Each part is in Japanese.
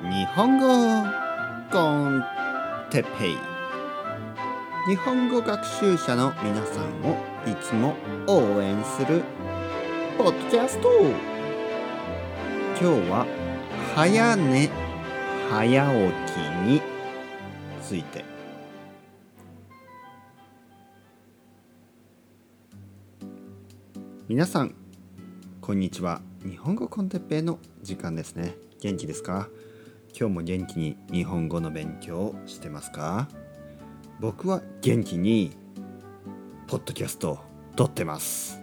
日本語コンテペイ。日本語学習者の皆さんをいつも応援するポッドキャスト。今日は早寝早起きについて。皆さんこんにちは。日本語コンテッペイの時間ですね。元気ですか？今日も元気に日本語の勉強をしてますか？僕は元気にポッドキャストを撮ってます。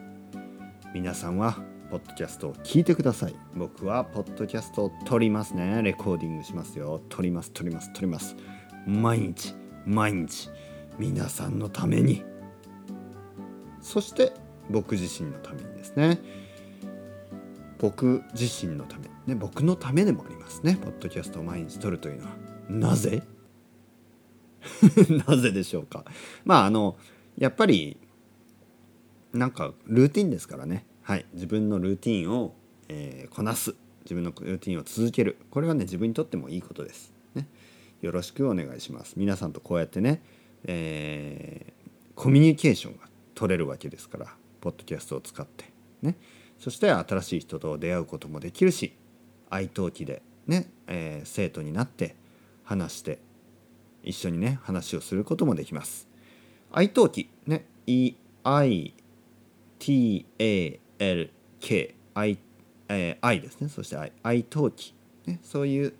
皆さんはポッドキャストを聞いてください。僕はポッドキャストを撮りますね。レコーディングしますよ。撮ります撮ります撮ります。毎日毎日。皆さんのために。そして僕自身のためにですね。僕自身のため、ね、僕のためでもありますね。ポッドキャストを毎日撮るというのは。なぜ？なぜでしょうか。まああのやっぱりなんかルーティンですからね。はい。自分のルーティンを、えー、こなす。自分のルーティンを続ける。これはね自分にとってもいいことです、ね、よろしくお願いします。皆さんとこうやってね、えー、コミュニケーションが取れるわけですから。ポッドキャストを使って。ね。そして新しい人と出会うこともできるし愛登記でね、えー、生徒になって話して一緒にね話をすることもできます。愛登記ね EITALK 愛,、えー、愛ですねそして愛愛登記、ね、そういう、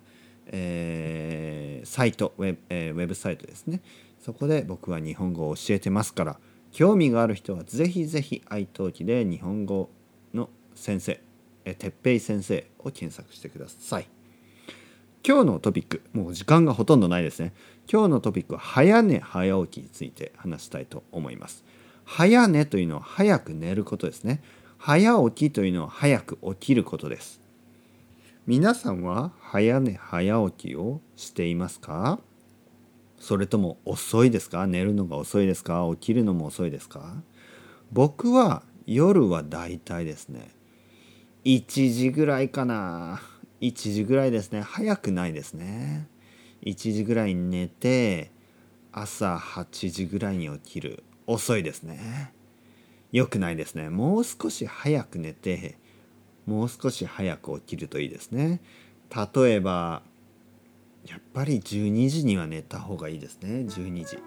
えー、サイトウェブ,、えー、ウェブサイトですねそこで僕は日本語を教えてますから興味がある人はぜひぜひ愛登記で日本語先生哲平先生を検索してください。今日のトピックもう時間がほとんどないですね。今日のトピックは早寝早起きについて話したいと思います。早寝というのは早く寝ることですね。早起きというのは早く起きることです。皆さんは早寝早起きをしていますか？それとも遅いですか？寝るのが遅いですか？起きるのも遅いですか？僕は夜はだいたいですね1時ぐらいかな。1時ぐらいですね。早くないですね。1時ぐらいに寝て朝8時ぐらいに起きる。遅いですね。良くないですね。もう少し早く寝てもう少し早く起きるといいですね。例えばやっぱり12時には寝た方がいいですね。12時。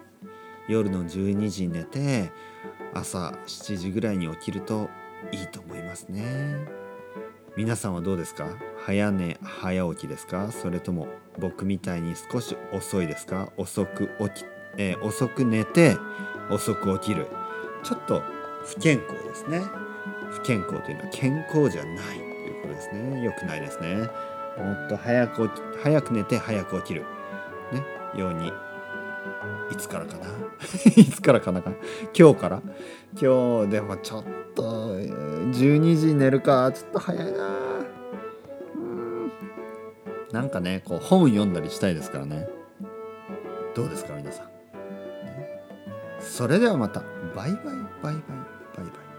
夜の12時に寝て朝7時ぐらいに起きるといいと思いますね。皆さんはどうですか？早寝早起きですか？それとも僕みたいに少し遅いですか？遅く起き、えー、遅く寝て遅く起きる。ちょっと不健康ですね。不健康というのは健康じゃないということですね。良くないですね。もっと早く起き早く寝て早く起きる。ね。ようにいつからかな？いつからかな？か今日から？今日でもちょっと12時寝るか。ちょっと早いな。ん。なんかねこう本読んだりしたいですからね。どうですか皆さん？それではまた。バイバイバイバイバイバイ。